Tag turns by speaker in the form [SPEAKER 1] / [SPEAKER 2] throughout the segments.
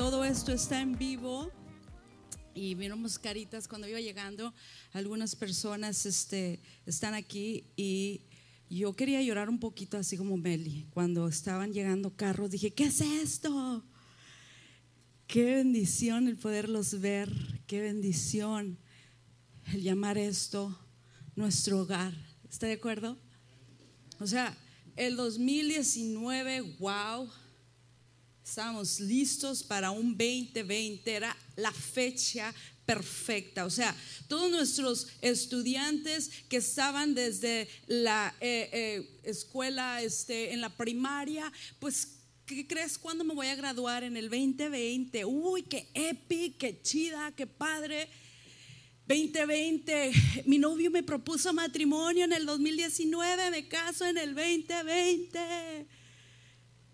[SPEAKER 1] todo esto está en vivo y miramos caritas cuando iba llegando. Algunas personas este, están aquí y yo quería llorar un poquito así como Meli. Cuando estaban llegando carros dije, ¿qué es esto? Qué bendición el poderlos ver, qué bendición el llamar esto nuestro hogar. ¿Está de acuerdo? O sea, el 2019, wow, estábamos listos para un 2020, era la fecha perfecta. O sea, todos nuestros estudiantes que estaban desde la eh, eh, escuela, este, en la primaria, pues ¿qué crees cuándo me voy a graduar? En el 2020. Uy, qué epic, qué chida, qué padre. 2020, mi novio me propuso matrimonio en el 2019, me caso en el 2020.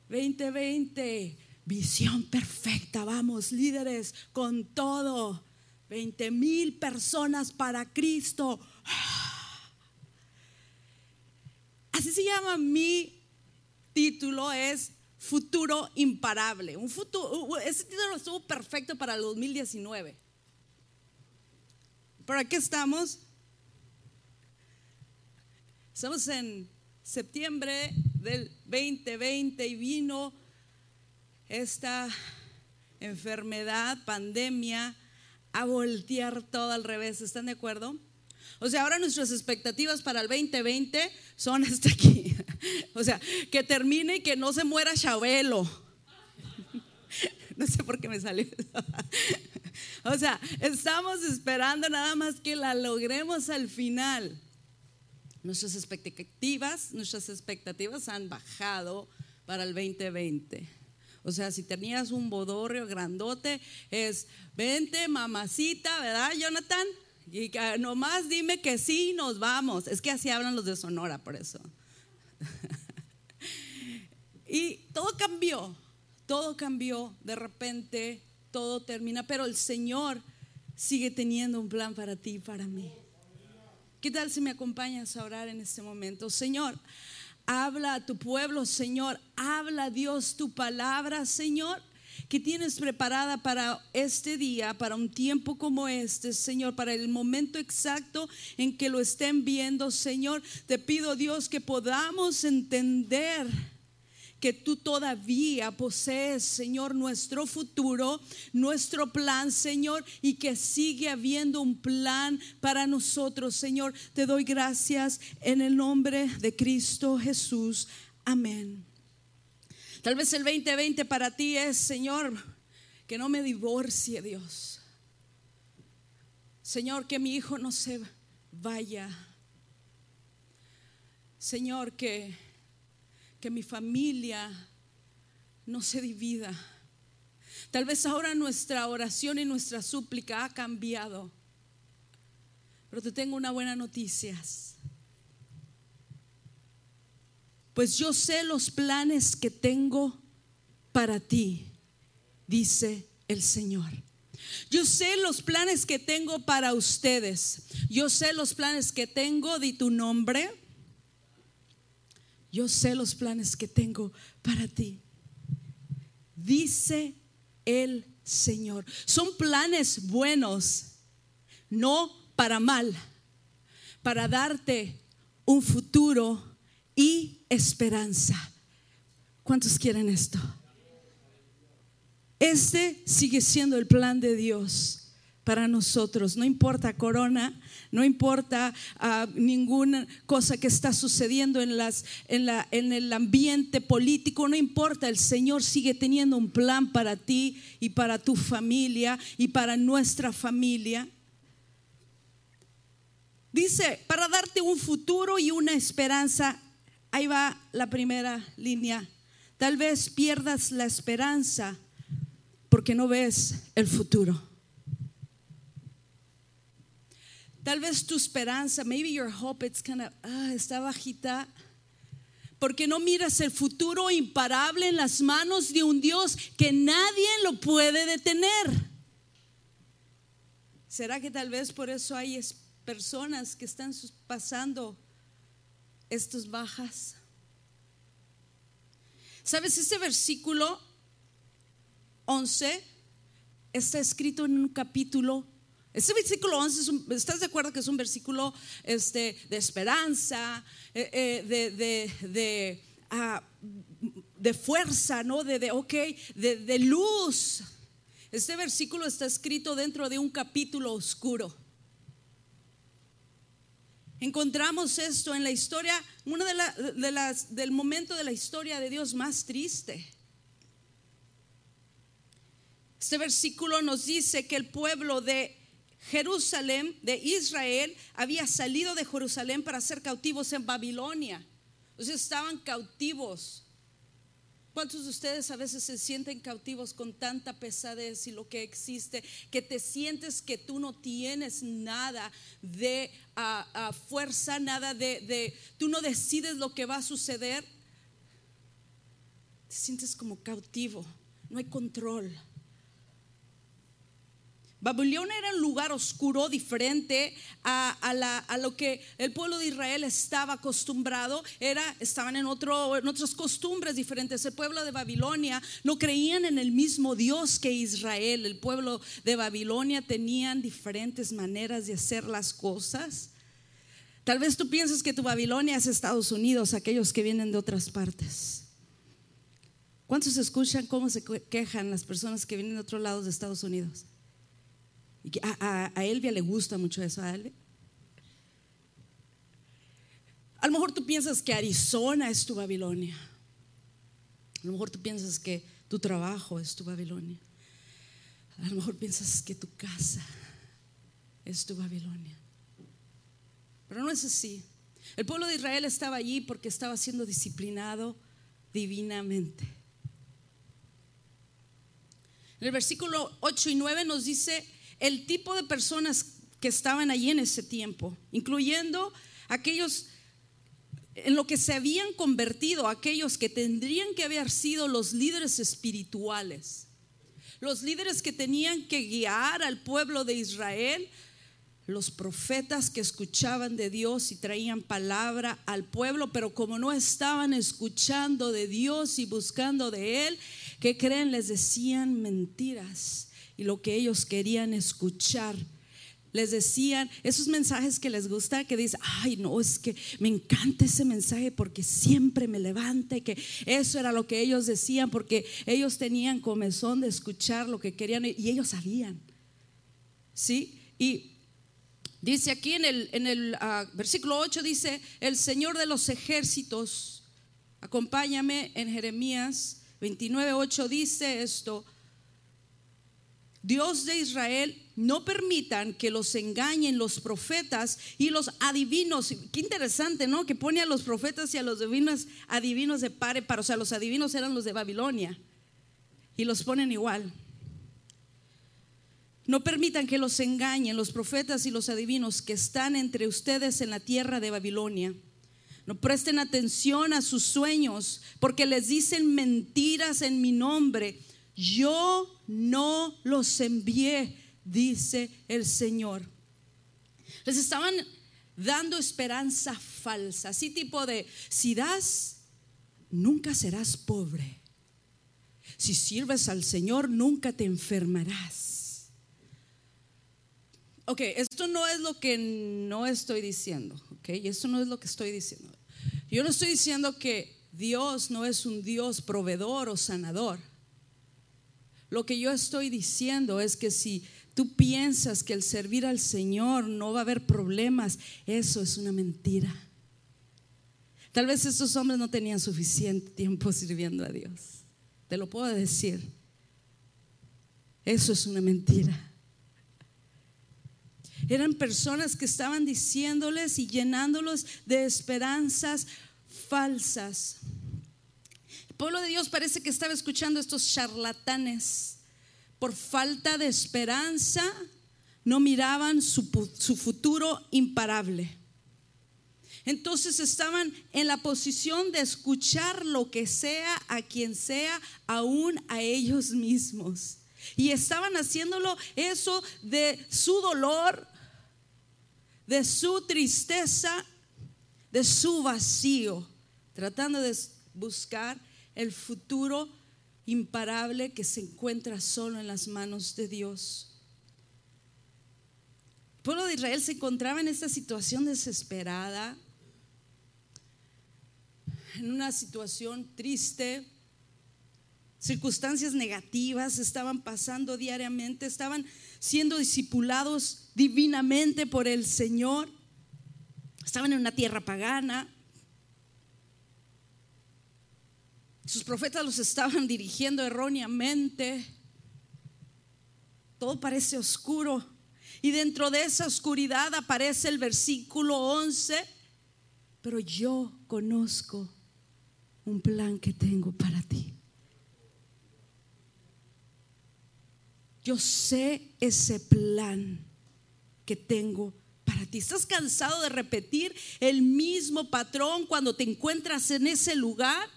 [SPEAKER 1] 2020, visión perfecta, vamos, líderes, con todo. 20 mil personas para Cristo. Así se llama mi título, es Futuro Imparable. Un futuro, ese título estuvo perfecto para el 2019. ¿Para qué estamos? Estamos en septiembre del 2020 y vino esta enfermedad, pandemia, a voltear todo al revés. ¿Están de acuerdo? O sea, ahora nuestras expectativas para el 2020 son hasta aquí. O sea, que termine y que no se muera Chabelo. No sé por qué me salió. O sea, estamos esperando nada más que la logremos al final. Nuestras expectativas, nuestras expectativas han bajado para el 2020. O sea, si tenías un bodorrio grandote, es, vente mamacita, ¿verdad, Jonathan? Y nomás dime que sí, nos vamos. Es que así hablan los de Sonora, por eso. y todo cambió, todo cambió. De repente todo termina, pero el Señor sigue teniendo un plan para ti y para mí. ¿Qué tal si me acompañas a orar en este momento? Señor, habla a tu pueblo, Señor, habla Dios tu palabra, Señor que tienes preparada para este día, para un tiempo como este, Señor, para el momento exacto en que lo estén viendo, Señor. Te pido, Dios, que podamos entender que tú todavía posees, Señor, nuestro futuro, nuestro plan, Señor, y que sigue habiendo un plan para nosotros, Señor. Te doy gracias en el nombre de Cristo Jesús. Amén. Tal vez el 2020 para ti es, Señor, que no me divorcie, Dios. Señor, que mi hijo no se vaya. Señor, que que mi familia no se divida. Tal vez ahora nuestra oración y nuestra súplica ha cambiado. Pero te tengo una buena noticia. Pues yo sé los planes que tengo para ti, dice el Señor. Yo sé los planes que tengo para ustedes. Yo sé los planes que tengo, de tu nombre yo sé los planes que tengo para ti. Dice el Señor. Son planes buenos, no para mal, para darte un futuro y esperanza. ¿Cuántos quieren esto? Este sigue siendo el plan de Dios para nosotros. No importa corona, no importa ah, ninguna cosa que está sucediendo en, el ambiente político, no importa, el Señor sigue teniendo un plan para ti y para tu familia y para nuestra familia. Dice, para darte un futuro y una esperanza, ahí va la primera línea. Tal vez pierdas la esperanza porque no ves el futuro. Tal vez tu esperanza, maybe your hope, it's kind of, ah, está bajita. Porque no miras el futuro imparable en las manos de un Dios que nadie lo puede detener. ¿Será que tal vez por eso hay personas que están pasando estos bajas? ¿Sabes? Este versículo 11 está escrito en un capítulo. Este versículo 11, es un- ¿estás de acuerdo que es un versículo este, de esperanza, eh, eh, de, de, de, ah, de fuerza, ¿no? De, de ok, de luz. Este versículo está escrito dentro de un capítulo oscuro. Encontramos esto en la historia, uno de, la- de las, del momento de la historia de Dios más triste. Este versículo nos dice que el pueblo de Jerusalén, de Israel, había salido de Jerusalén para ser cautivos en Babilonia. Sea, estaban cautivos. ¿Cuántos de ustedes a veces se sienten cautivos con tanta pesadez y lo que existe, que te sientes que tú no tienes nada de fuerza, nada de, de, tú no decides lo que va a suceder? Te sientes como cautivo, no hay control. Babilonia era un lugar oscuro, diferente a, lo que el pueblo de Israel estaba acostumbrado. Estaban en, otro, en otras costumbres diferentes. El pueblo de Babilonia no creían en el mismo Dios que Israel. El pueblo de Babilonia tenían diferentes maneras de hacer las cosas. Tal vez tú pienses que tu Babilonia es Estados Unidos, aquellos que vienen de otras partes. ¿Cuántos escuchan cómo se quejan las personas que vienen de otros lados de Estados Unidos? A, a- a Elvia le gusta mucho eso, a Elvia. A lo mejor tú piensas que Arizona es tu Babilonia. A lo mejor tú piensas que tu trabajo es tu Babilonia. A lo mejor piensas que tu casa es tu Babilonia. Pero no es así. El pueblo de Israel estaba allí porque estaba siendo disciplinado divinamente. En el versículo 8 y 9 nos dice el tipo de personas que estaban allí en ese tiempo, incluyendo aquellos en lo que se habían convertido, aquellos que tendrían que haber sido los líderes espirituales, los líderes que tenían que guiar al pueblo de Israel, los profetas que escuchaban de Dios y traían palabra al pueblo, pero como no estaban escuchando de Dios y buscando de Él, ¿qué creen? Les decían mentiras y lo que ellos querían escuchar. Les decían esos mensajes que les gusta, que dicen, ay, no, es que me encanta ese mensaje porque siempre me levanta y que eso era lo que ellos decían porque ellos tenían comezón de escuchar lo que querían y ellos sabían. ¿Sí? Y Dice aquí en el, en el ah, versículo 8, dice, el Señor de los ejércitos, acompáñame en Jeremías 29, 8, dice esto, Dios de Israel, no permitan que los engañen los profetas y los adivinos. Qué interesante, ¿no? Que pone a los profetas y a los adivinos, adivinos de pare para, o sea, los adivinos eran los de Babilonia y los ponen igual. No permitan que los engañen los profetas y los adivinos que están entre ustedes en la tierra de Babilonia. No presten atención a sus sueños porque les dicen mentiras en mi nombre. Yo no los envié, dice el Señor. Les estaban dando esperanza falsa, así tipo de, si das, nunca serás pobre. Si sirves al Señor, nunca te enfermarás. Ok, esto no es lo que no estoy diciendo, ok, esto no es lo que estoy diciendo. Yo no estoy diciendo que Dios no es un Dios proveedor o sanador. Lo que yo estoy diciendo es que si tú piensas que el servir al Señor no va a haber problemas, eso es una mentira. Tal vez estos hombres no tenían suficiente tiempo sirviendo a Dios. Te lo puedo decir. Eso es una mentira. Eran personas que estaban diciéndoles y llenándolos de esperanzas falsas. Pueblo de Dios parece que estaba escuchando a estos charlatanes. Por falta de esperanza, no miraban su, su futuro imparable. Entonces estaban en la posición de escuchar lo que sea a quien sea, aún a ellos mismos. Y estaban haciéndolo eso de su dolor, de su tristeza, de su vacío, tratando de buscar el futuro imparable que se encuentra solo en las manos de Dios. El pueblo de Israel se encontraba en esta situación desesperada, en una situación triste, circunstancias negativas estaban pasando diariamente, estaban siendo discipulados divinamente por el Señor, estaban en una tierra pagana, sus profetas los estaban dirigiendo erróneamente, todo parece oscuro y dentro de esa oscuridad aparece el versículo 11, pero yo conozco un plan que tengo para ti. Yo sé ese plan que tengo para ti. ¿Estás cansado de repetir el mismo patrón cuando te encuentras en ese lugar?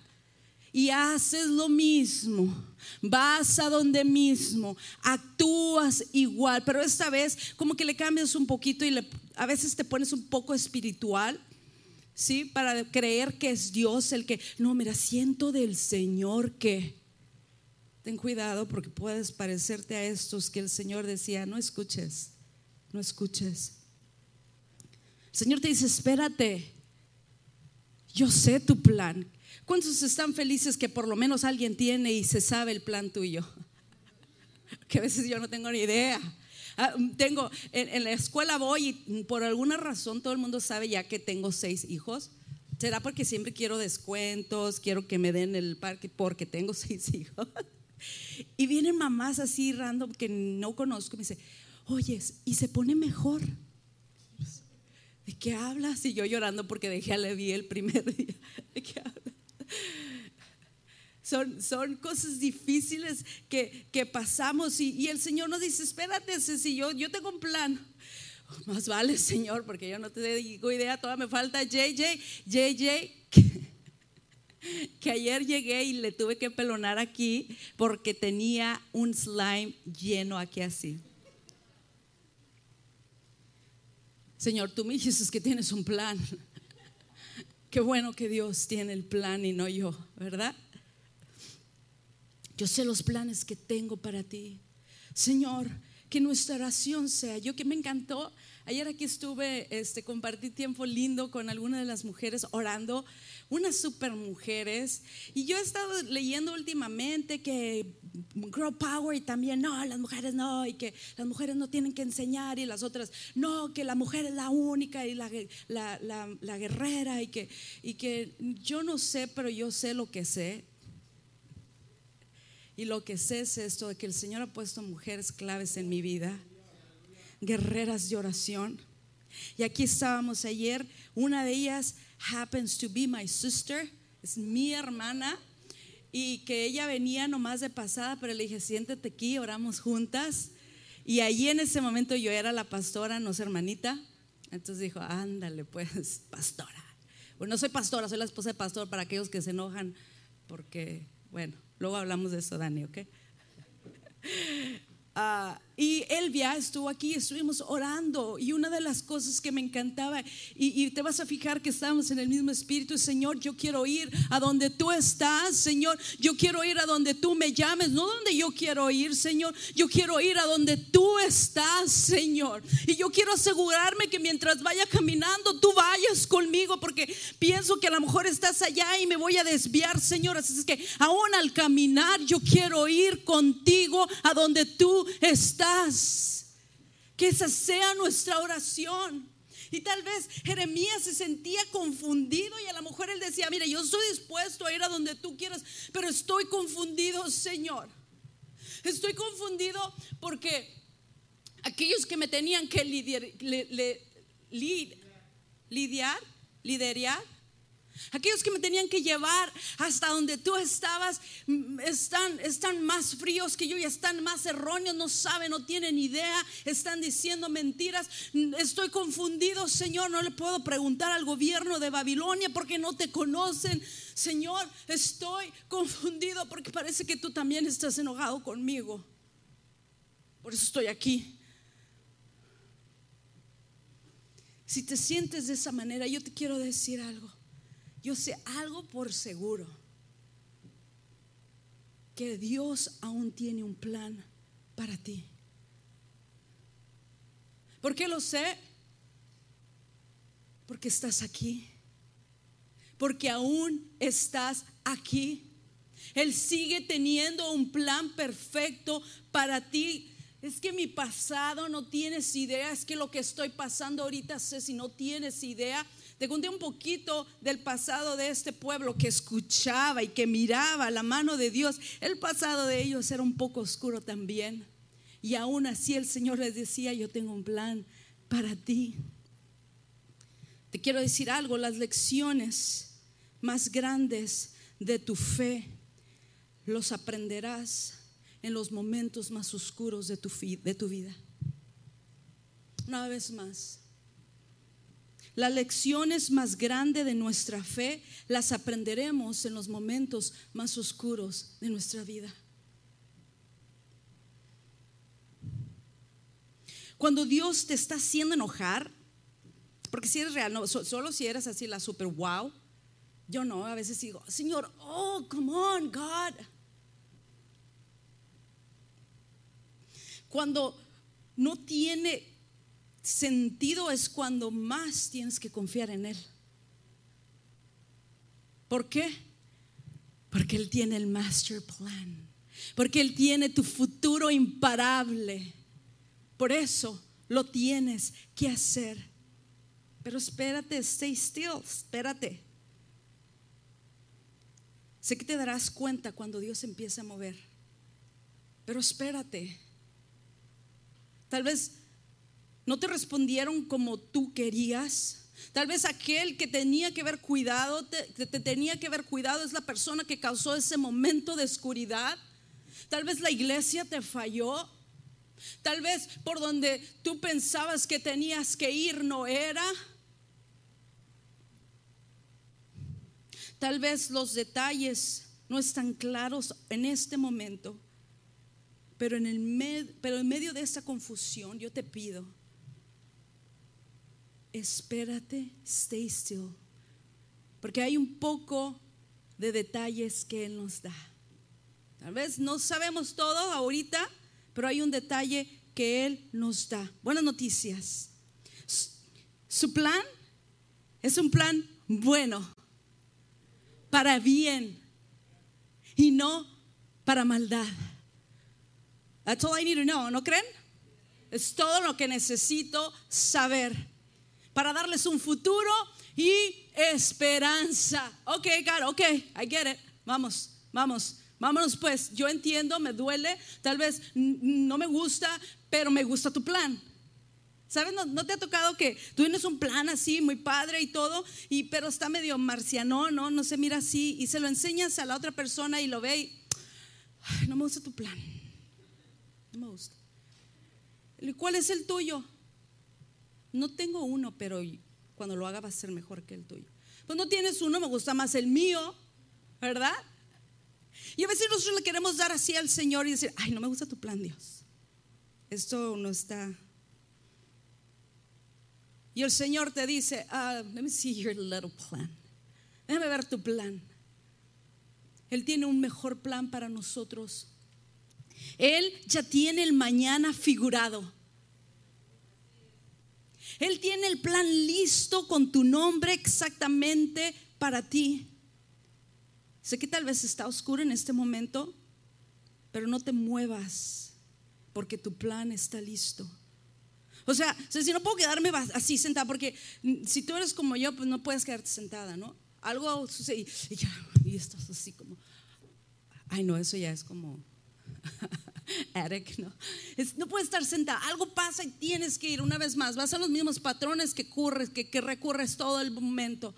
[SPEAKER 1] Y haces lo mismo, vas a donde mismo, actúas igual, pero esta vez como que le cambias un poquito y a veces te pones un poco espiritual, ¿sí? Para creer que es Dios el que, no, mira, siento del Señor que, Ten cuidado porque puedes parecerte a estos que el Señor decía, no escuches, no escuches. El Señor te dice, espérate, yo sé tu plan. ¿Cuántos están felices que por lo menos alguien tiene y se sabe el plan tuyo? Que a veces yo no tengo ni idea. Ah, tengo, en, en, la escuela voy y por alguna razón todo el mundo sabe ya que tengo seis hijos. ¿Será porque siempre quiero descuentos, quiero que me den el parque porque tengo seis hijos? Y vienen mamás así random que no conozco y me dice, oye, y se pone mejor. ¿De qué hablas? Y yo llorando porque dejé a Levi el primer día. ¿De qué hablas? Son, son, cosas difíciles que, que pasamos y, y, el Señor nos dice, espérate, si yo, yo tengo un plan. Más vale, Señor, porque yo no te digo idea, todavía me falta JJ, JJ que ayer llegué y le tuve que pelonar aquí porque tenía un slime lleno aquí así. Señor, tú me dices que tienes un plan. Qué bueno que Dios tiene el plan y no yo, ¿verdad? Yo sé los planes que tengo para ti. Señor, que nuestra oración sea, yo que me encantó, ayer aquí estuve, este, compartí tiempo lindo con algunas de las mujeres orando unas super mujeres. Y yo he estado leyendo últimamente que Girl Power y también, no, las mujeres no, y que las mujeres no tienen que enseñar y las otras, no, que la mujer es la única y la, la, guerrera y que, y que yo no sé, pero yo sé lo que sé. Y lo que sé es esto, de que el Señor ha puesto mujeres claves en mi vida, guerreras de oración. Y aquí estábamos ayer, una de ellas happens to be my sister, es mi hermana, y que ella venía nomás de pasada, pero le dije, siéntate aquí, oramos juntas. Y allí en ese momento yo era la pastora, no es hermanita. Entonces dijo, ándale pues, pastora. Bueno, no soy pastora, soy la esposa de pastor para aquellos que se enojan, porque, bueno, luego hablamos de eso, Dani, ¿ok? Ah, y Elvia estuvo aquí, estuvimos orando y una de las cosas que me encantaba, y, te vas a fijar que estamos en el mismo espíritu, Señor, yo quiero ir a donde tú estás, Señor, yo quiero ir a donde tú me llames, no donde yo quiero ir, Señor, yo quiero ir a donde tú estás, Señor. Y yo quiero asegurarme que mientras vaya caminando, tú vayas conmigo, porque pienso que a lo mejor estás allá y me voy a desviar, Señor. Así es que aún al caminar, yo quiero ir contigo a donde tú estás. Que esa sea nuestra oración. Y tal vez Jeremías se sentía confundido y a lo mejor él decía, mira, yo estoy dispuesto a ir a donde tú quieras, pero estoy confundido, Señor. Estoy confundido porque aquellos que me tenían que lidiar, lidiar, liderar, Aquellos que me tenían que llevar hasta donde tú estabas mm, están, más fríos que yo y están más erróneos, no saben, no tienen idea, están diciendo mentiras. Mm, estoy confundido, Señor, no le puedo preguntar al gobierno de Babilonia porque no te conocen. Señor, estoy confundido porque parece que tú también estás enojado conmigo. Por eso estoy aquí. Si te sientes de esa manera, yo te quiero decir algo yo sé algo por seguro. que Dios aún tiene un plan para ti. ¿Por qué lo sé? Porque estás aquí. Porque aún estás aquí. Él sigue teniendo un plan perfecto para ti. Es que mi pasado no tienes idea, es que lo que estoy pasando ahorita sé si no tienes idea. Te conté un poquito del pasado de este pueblo que escuchaba y que miraba la mano de Dios. El pasado de ellos era un poco oscuro también. Y aún así el Señor les decía, yo tengo un plan para ti. Te quiero decir algo, las lecciones más grandes de tu fe los aprenderás en los momentos más oscuros de tu, de tu vida. Una vez más, las lecciones más grandes de nuestra fe las aprenderemos en los momentos más oscuros de nuestra vida. Cuando Dios te está haciendo enojar, porque si eres real, no, solo si eres así la super wow, yo no, a veces digo, Señor, oh, come on, God. Cuando no tiene sentido es cuando más tienes que confiar en Él. ¿Por qué? Porque Él tiene el master plan. Porque Él tiene tu futuro imparable. Por eso lo tienes que hacer. Pero espérate, stay still, espérate. Sé que te darás cuenta cuando Dios empiece a mover. Pero espérate. Tal vez no te respondieron como tú querías. Tal vez aquel que tenía que haber cuidado, te, te tenía que haber cuidado es la persona que causó ese momento de oscuridad. Tal vez la iglesia te falló. Tal vez por donde tú pensabas que tenías que ir no era. Tal vez los detalles no están claros en este momento, pero en, el pero en medio de esta confusión yo te pido, espérate, stay still, porque hay un poco de detalles que Él nos da. Tal vez no sabemos todo ahorita, pero hay un detalle que Él nos da. Buenas noticias. Su plan es un plan bueno, para bien y no para maldad. That's all I need to know, ¿no creen? Es todo lo que necesito saber para darles un futuro y esperanza. Ok, God, ok, I get it. Vamos, vamos. Vámonos pues, yo entiendo, me duele, tal vez no me gusta, pero me gusta tu plan. ¿Sabes? No, te ha tocado que tú tienes un plan así, muy padre y todo, y, pero está medio marciano, ¿no? No se mira así, y se lo enseñas a la otra persona y lo ve y, no me gusta tu plan. No me gusta. ¿Cuál es el tuyo? No tengo uno, pero cuando lo haga va a ser mejor que el tuyo. Pues no tienes uno, me gusta más el mío, ¿verdad? Y a veces nosotros le queremos dar así al Señor y decir, ay, no me gusta tu plan, Dios. Esto no está. Y el Señor te dice, uh, let me see your little plan. Déjame ver tu plan. Él tiene un mejor plan para nosotros. Él ya tiene el mañana figurado. Él tiene el plan listo con tu nombre exactamente para ti. Sé que tal vez está oscuro en este momento, pero no te muevas porque tu plan está listo. O sea, si no puedo quedarme así sentada, porque si tú eres como yo, pues no puedes quedarte sentada, ¿no? Algo sucede y, ya, y estás así como, ay no, eso ya es como Eric, ¿no? no puedes estar sentada, algo pasa y tienes que ir una vez más, vas a los mismos patrones que, curres, que, que recurres todo el momento.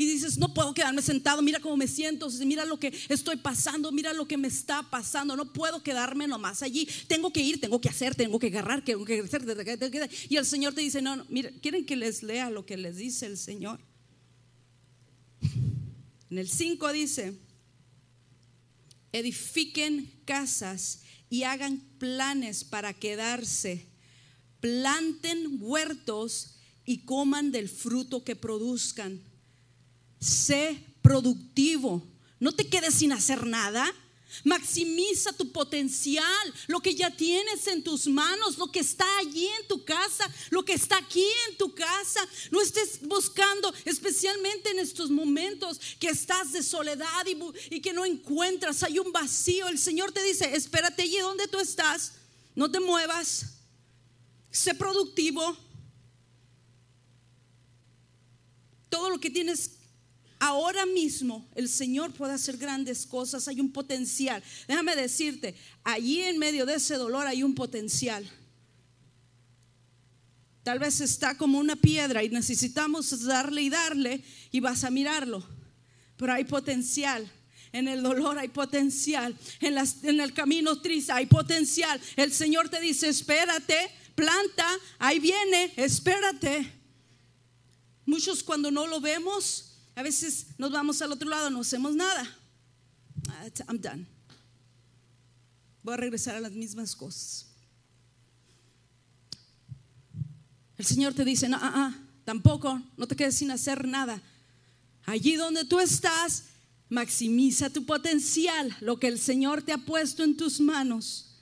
[SPEAKER 1] Y dices, no puedo quedarme sentado, mira cómo me siento, mira lo que estoy pasando, mira lo que me está pasando, no puedo quedarme nomás allí, tengo que ir, tengo que hacer, tengo que agarrar, tengo que hacer. Y el Señor te dice, no, no, mira, ¿quieren que les lea lo que les dice el Señor? En el 5 dice, edifiquen casas y hagan planes para quedarse, planten huertos y coman del fruto que produzcan sé productivo. No te quedes sin hacer nada. Maximiza tu potencial, lo que ya tienes en tus manos, lo que está allí en tu casa, lo que está aquí en tu casa. No estés buscando, especialmente en estos momentos que estás de soledad y, y que no encuentras, hay un vacío. El Señor te dice, espérate allí donde tú estás, no te muevas, sé productivo. Todo lo que tienes ahora mismo el Señor puede hacer grandes cosas, hay un potencial. Déjame decirte, allí en medio de ese dolor hay un potencial. Tal vez está como una piedra y necesitamos darle y darle y vas a mirarlo, pero hay potencial. En el dolor hay potencial, en, el camino triste hay potencial. El Señor te dice, espérate, planta, ahí viene, espérate. Muchos cuando no lo vemos, a veces nos vamos al otro lado, no hacemos nada. Ah, I'm done. Voy a regresar a las mismas cosas. El Señor te dice, no, ah, ah, tampoco, no te quedes sin hacer nada. Allí donde tú estás, maximiza tu potencial, lo que el Señor te ha puesto en tus manos.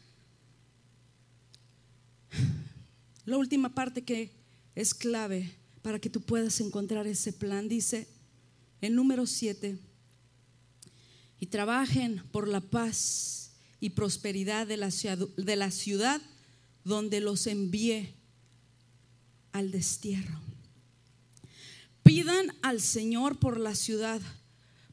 [SPEAKER 1] La última parte que es clave para que tú puedas encontrar ese plan, dice, el número 7. Y trabajen por la paz y prosperidad de la, ciudad, de la ciudad donde los envié al destierro. Pidan al Señor por la ciudad,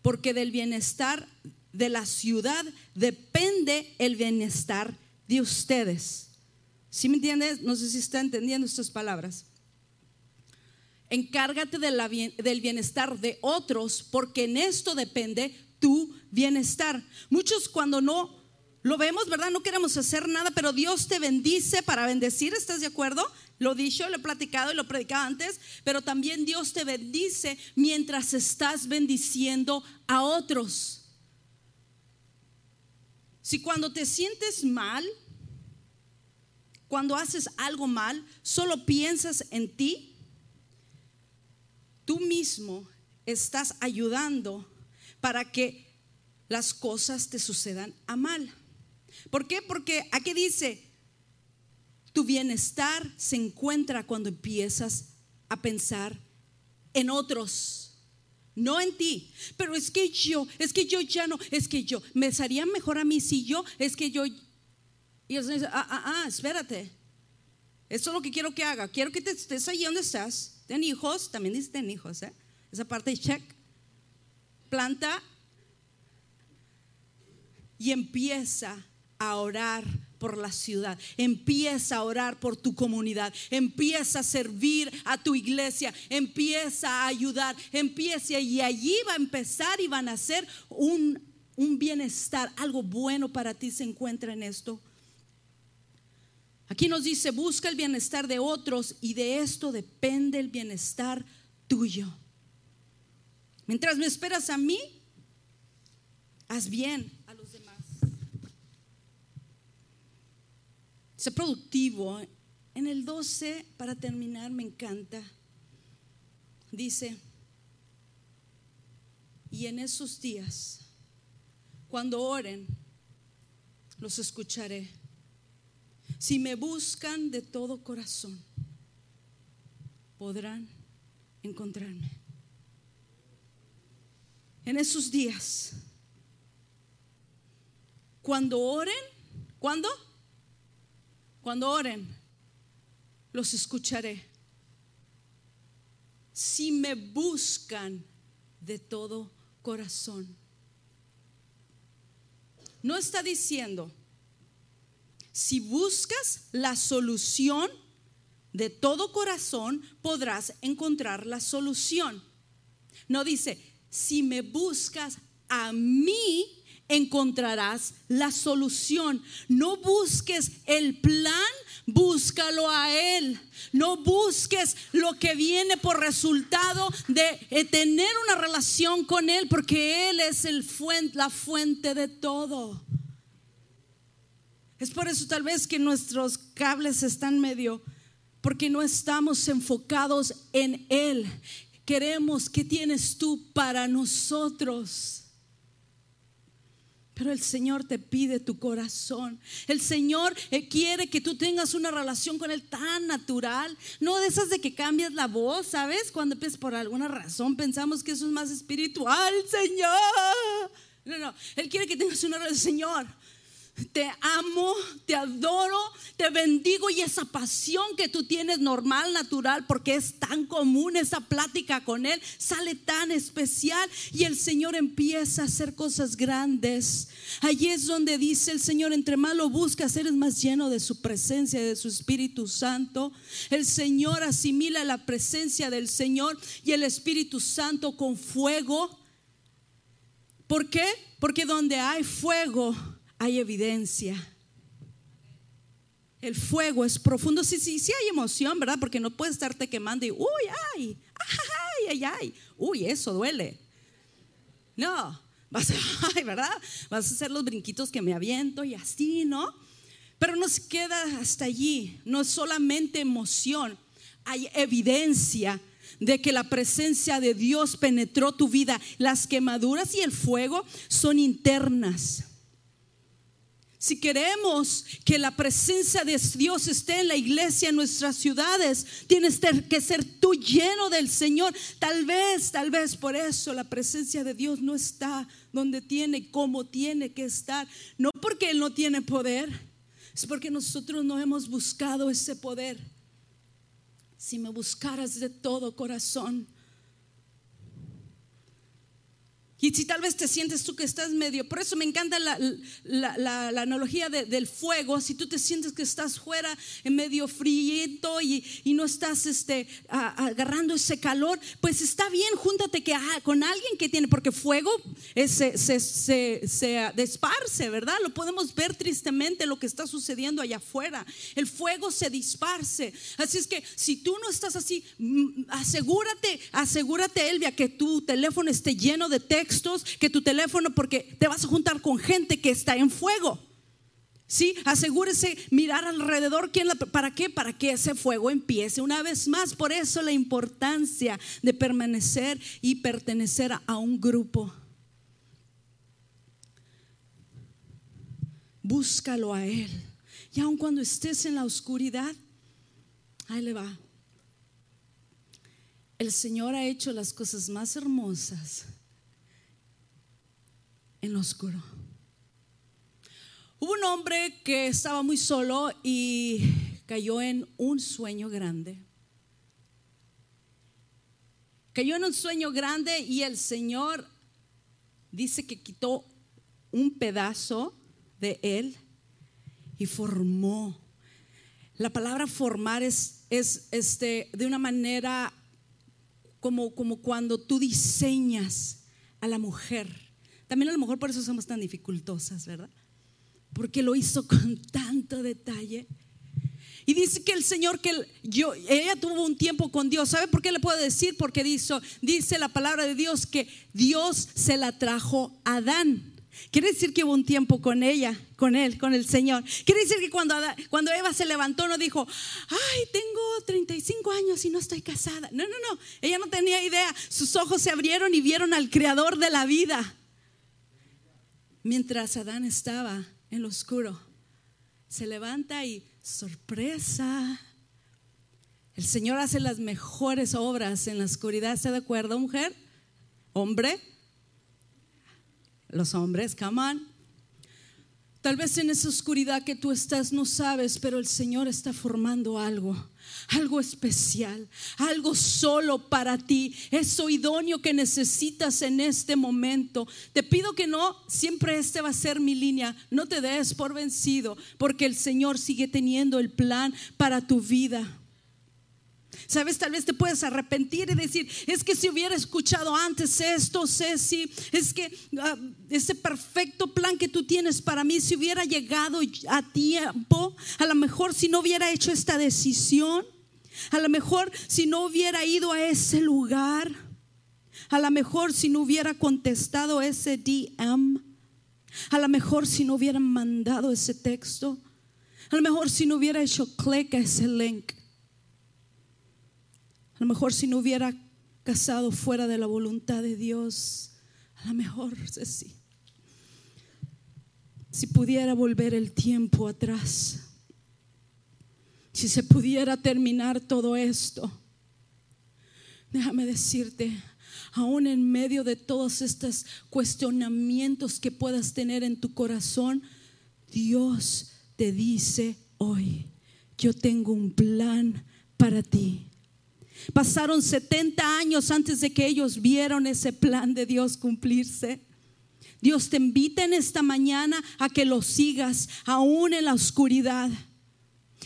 [SPEAKER 1] porque del bienestar de la ciudad depende el bienestar de ustedes. ¿Sí me entiendes? No sé si está entendiendo estas palabras. Encárgate del bienestar de otros porque en esto depende tu bienestar. Muchos cuando no lo vemos, ¿verdad? No queremos hacer nada, pero Dios te bendice para bendecir, ¿estás de acuerdo? Lo dicho, lo he platicado y lo he predicado antes, pero también Dios te bendice mientras estás bendiciendo a otros. Si cuando te sientes mal, cuando haces algo mal, solo piensas en ti, tú mismo estás ayudando para que las cosas te sucedan a mal. ¿Por qué? Porque aquí dice, tu bienestar se encuentra cuando empiezas a pensar en otros, no en ti. Pero es que yo, es que yo ya no, es que yo, me sería mejor a mí si yo, es que yo... Y el dice, ah, ah, ah, espérate. Esto es lo que quiero que haga. Quiero que te estés ahí donde estás ten hijos, también dice ten hijos, ¿eh? Esa parte check. Planta y empieza a orar por la ciudad, empieza a orar por tu comunidad, empieza a servir a tu iglesia, empieza a ayudar, empieza y allí va a empezar y van a hacer un, un bienestar, algo bueno para ti se encuentra en esto. Aquí nos dice, busca el bienestar de otros y de esto depende el bienestar tuyo. Mientras me esperas a mí, haz bien a los demás. Sé productivo. En el 12, para terminar, me encanta. Dice, y en esos días, cuando oren, los escucharé si me buscan de todo corazón, podrán encontrarme. En esos días, cuando oren. Cuando oren, los escucharé. Si me buscan de todo corazón. No está diciendo, si buscas la solución de todo corazón, podrás encontrar la solución. No dice, si me buscas a mí, encontrarás la solución. No busques el plan, búscalo a Él. No busques lo que viene por resultado de eh, tener una relación con Él, porque Él es la fuente de todo. Es por eso tal vez que nuestros cables están medio, porque no estamos enfocados en Él. Queremos, ¿qué tienes tú para nosotros? Pero el Señor te pide tu corazón. El Señor eh, quiere que tú tengas una relación con Él tan natural. No de esas de que cambias la voz, ¿sabes? Cuando pues, por alguna razón pensamos que eso es más espiritual, Señor. No, no. Él quiere que tengas una relación, Señor te amo, te adoro, te bendigo y esa pasión que tú tienes normal, natural, porque es tan común esa plática con Él, sale tan especial y el Señor empieza a hacer cosas grandes. Allí es donde dice el Señor, entre más lo buscas, eres más lleno de su presencia, de su Espíritu Santo. El Señor asimila la presencia del Señor y el Espíritu Santo con fuego. ¿Por qué? Porque donde hay fuego, hay evidencia. El fuego es profundo. Sí, sí, sí hay emoción, ¿verdad? Porque no puedes estarte quemando y, uy, ay, ay, ay, ay, uy, eso duele. No, vas a, ay, ¿verdad? Vas a hacer los brinquitos que me aviento y así, ¿no? Pero nos queda hasta allí. No es solamente emoción, hay evidencia de que la presencia de Dios penetró tu vida. Las quemaduras y el fuego son internas. Si queremos que la presencia de Dios esté en la iglesia, en nuestras ciudades, tienes que ser tú lleno del Señor. Tal vez, tal vez por eso la presencia de Dios no está donde tiene, como tiene que estar. No porque Él no tiene poder, es porque nosotros no hemos buscado ese poder. Si me buscaras de todo corazón, Y si tal vez te sientes tú que estás medio, por eso me encanta la, analogía del fuego, si tú te sientes que estás fuera en medio frío y, y, no estás este, agarrando ese calor, pues está bien, júntate que, ah, con alguien que tiene, porque fuego se, se, se, desparce, ¿verdad? Lo podemos ver tristemente lo que está sucediendo allá afuera. El fuego se disparce. Así es que si tú no estás así, mm, asegúrate, asegúrate, Elvia, que tu teléfono esté lleno de que tu teléfono, porque te vas a juntar con gente que está en fuego. Sí, asegúrese mirar alrededor. ¿quién ¿Para qué? Para que ese fuego empiece una vez más. Por eso la importancia de permanecer y pertenecer a un grupo. Búscalo a Él. Y aun cuando estés en la oscuridad, ahí le va. El Señor ha hecho las cosas más hermosas en lo oscuro. Hubo un hombre que estaba muy solo y cayó en un sueño grande. Cayó en un sueño grande y el Señor dice que quitó un pedazo de él y formó. La palabra formar es, es este, de una manera como, como cuando tú diseñas a la mujer también a lo mejor por eso somos tan dificultosas, ¿verdad? Porque lo hizo con tanto detalle. Y dice que el Señor, que yo, ella tuvo un tiempo con Dios. ¿Sabe por qué le puedo decir? Porque dice, dice la palabra de Dios que Dios se la trajo a Adán. Quiere decir que hubo un tiempo con ella, con él, con el Señor. Quiere decir que cuando, cuando Eva se levantó no dijo, ay, tengo 35 años y no estoy casada. No, no, no. Ella no tenía idea. Sus ojos se abrieron y vieron al creador de la vida mientras Adán estaba en lo oscuro. Se levanta y sorpresa. El Señor hace las mejores obras en la oscuridad. ¿Está de acuerdo, mujer? Hombre. Los hombres, come on. Tal vez en esa oscuridad que tú estás no sabes, pero el Señor está formando algo, algo especial, algo solo para ti, eso idóneo que necesitas en este momento. Te pido que no, siempre este va a ser mi línea, no te des por vencido, porque el Señor sigue teniendo el plan para tu vida. Sabes, tal vez te puedes arrepentir y decir, es que si hubiera escuchado antes esto, Ceci, es que ah, ese perfecto plan que tú tienes para mí, si hubiera llegado a tiempo, a lo mejor si no hubiera hecho esta decisión, a lo mejor si no hubiera ido a ese lugar, a lo mejor si no hubiera contestado ese DM, a lo mejor si no hubieran mandado ese texto, a lo mejor si no hubiera hecho clic a ese link. A lo mejor si no hubiera casado fuera de la voluntad de Dios, a lo mejor sí. Si pudiera volver el tiempo atrás, si se pudiera terminar todo esto, déjame decirte, aún en medio de todos estos cuestionamientos que puedas tener en tu corazón, Dios te dice hoy, yo tengo un plan para ti. Pasaron 70 años antes de que ellos vieron ese plan de Dios cumplirse. Dios te invita en esta mañana a que lo sigas aún en la oscuridad.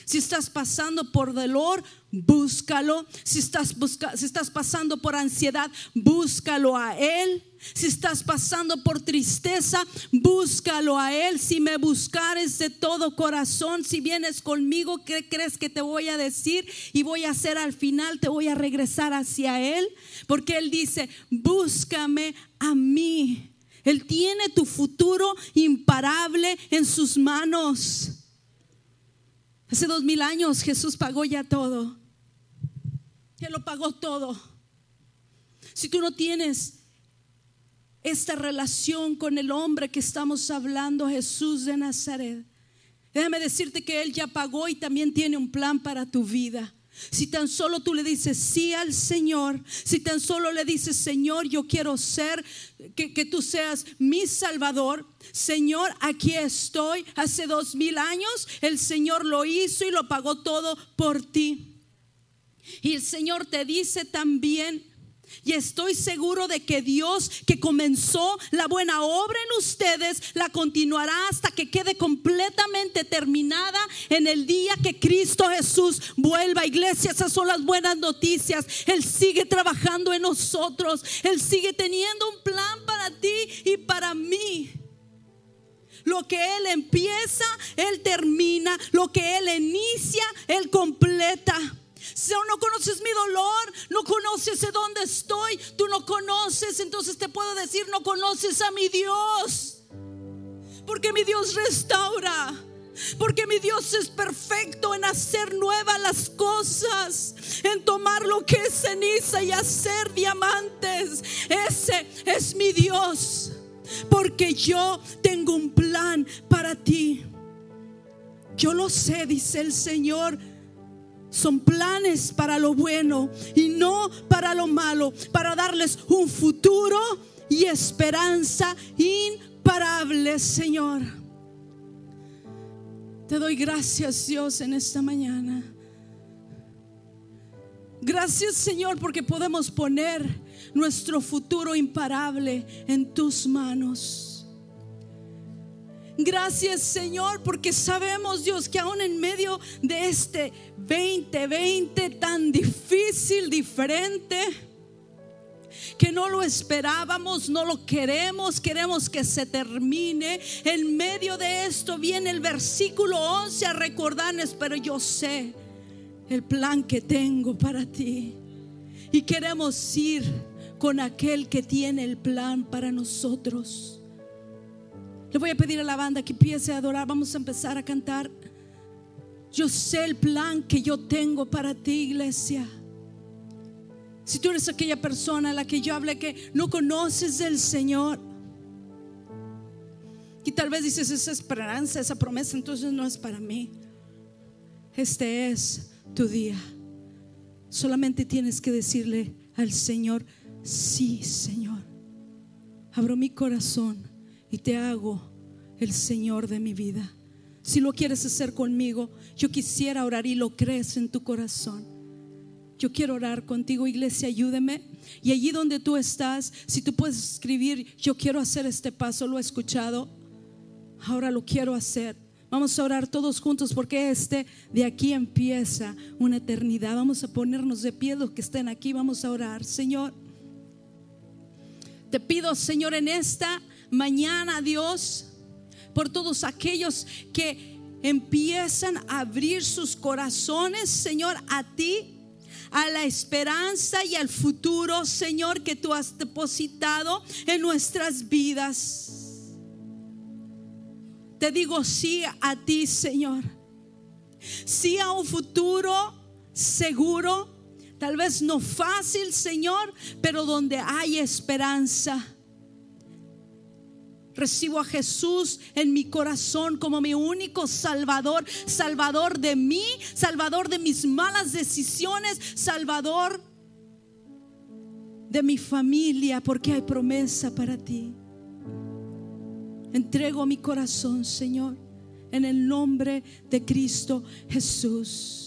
[SPEAKER 1] Si estás pasando por dolor, búscalo. Si estás, si estás pasando por ansiedad, búscalo a Él. Si estás pasando por tristeza, búscalo a Él. Si me buscares de todo corazón, si vienes conmigo, ¿qué crees que te voy a decir? Y voy a hacer al final, te voy a regresar hacia Él. Porque Él dice, búscame a mí. Él tiene tu futuro imparable en sus manos. Hace dos mil años Jesús pagó ya todo. Él lo pagó todo. Si tú no tienes esta relación con el hombre que estamos hablando, Jesús de Nazaret, déjame decirte que Él ya pagó y también tiene un plan para tu vida. Si tan solo tú le dices sí al Señor, si tan solo le dices, Señor, yo quiero ser, que, que, tú seas mi Salvador, Señor, aquí estoy. Hace dos mil años el Señor lo hizo y lo pagó todo por ti. Y el Señor te dice también, y estoy seguro de que Dios que comenzó la buena obra en ustedes la continuará hasta que quede completamente terminada en el día que Cristo Jesús vuelva. Iglesia, esas son las buenas noticias. Él sigue trabajando en nosotros. Él sigue teniendo un plan para ti y para mí. Lo que Él empieza, Él termina. Lo que Él inicia, no conoces de dónde estoy, tú no conoces, entonces te puedo decir, no conoces a mi Dios. Porque mi Dios restaura. Porque mi Dios es perfecto en hacer nuevas las cosas, en tomar lo que es ceniza y hacer diamantes. Ese es mi Dios. Porque yo tengo un plan para ti. Yo lo sé, dice el Señor son planes para lo bueno y no para lo malo, para darles un futuro y esperanza imparable, Señor. Te doy gracias, Dios, en esta mañana. Gracias, Señor, porque podemos poner nuestro futuro imparable en tus manos. Gracias Señor, porque sabemos Dios que aún en medio de este 2020 tan difícil, diferente, que no lo esperábamos, no lo queremos, queremos que se termine. En medio de esto viene el versículo 11 a recordarnos, pero yo sé el plan que tengo para ti. Y queremos ir con aquel que tiene el plan para nosotros. Le voy a pedir a la banda que empiece a adorar. Vamos a empezar a cantar. Yo sé el plan que yo tengo para ti, iglesia. Si tú eres aquella persona a la que yo hablé que no conoces del Señor, y tal vez dices esa esperanza, esa promesa, entonces no es para mí. Este es tu día. Solamente tienes que decirle al Señor, sí, Señor. Abro mi corazón y te hago el Señor de mi vida. Si lo quieres hacer conmigo, yo quisiera orar y lo crees en tu corazón. Yo quiero orar contigo, iglesia, ayúdeme. Y allí donde tú estás, si tú puedes escribir, yo quiero hacer este paso, lo he escuchado, ahora lo quiero hacer. Vamos a orar todos juntos porque este de aquí empieza una eternidad. Vamos a ponernos de pie los que estén aquí, vamos a orar. Señor, te pido, Señor, en esta mañana, Dios, por todos aquellos que empiezan a abrir sus corazones, Señor, a ti, a la esperanza y al futuro, Señor, que tú has depositado en nuestras vidas. Te digo sí a ti, Señor. Sí a un futuro seguro, tal vez no fácil, Señor, pero donde hay esperanza. Recibo a Jesús en mi corazón como mi único Salvador, Salvador de mí, Salvador de mis malas decisiones, Salvador de mi familia, porque hay promesa para ti. Entrego mi corazón, Señor, en el nombre de Cristo Jesús.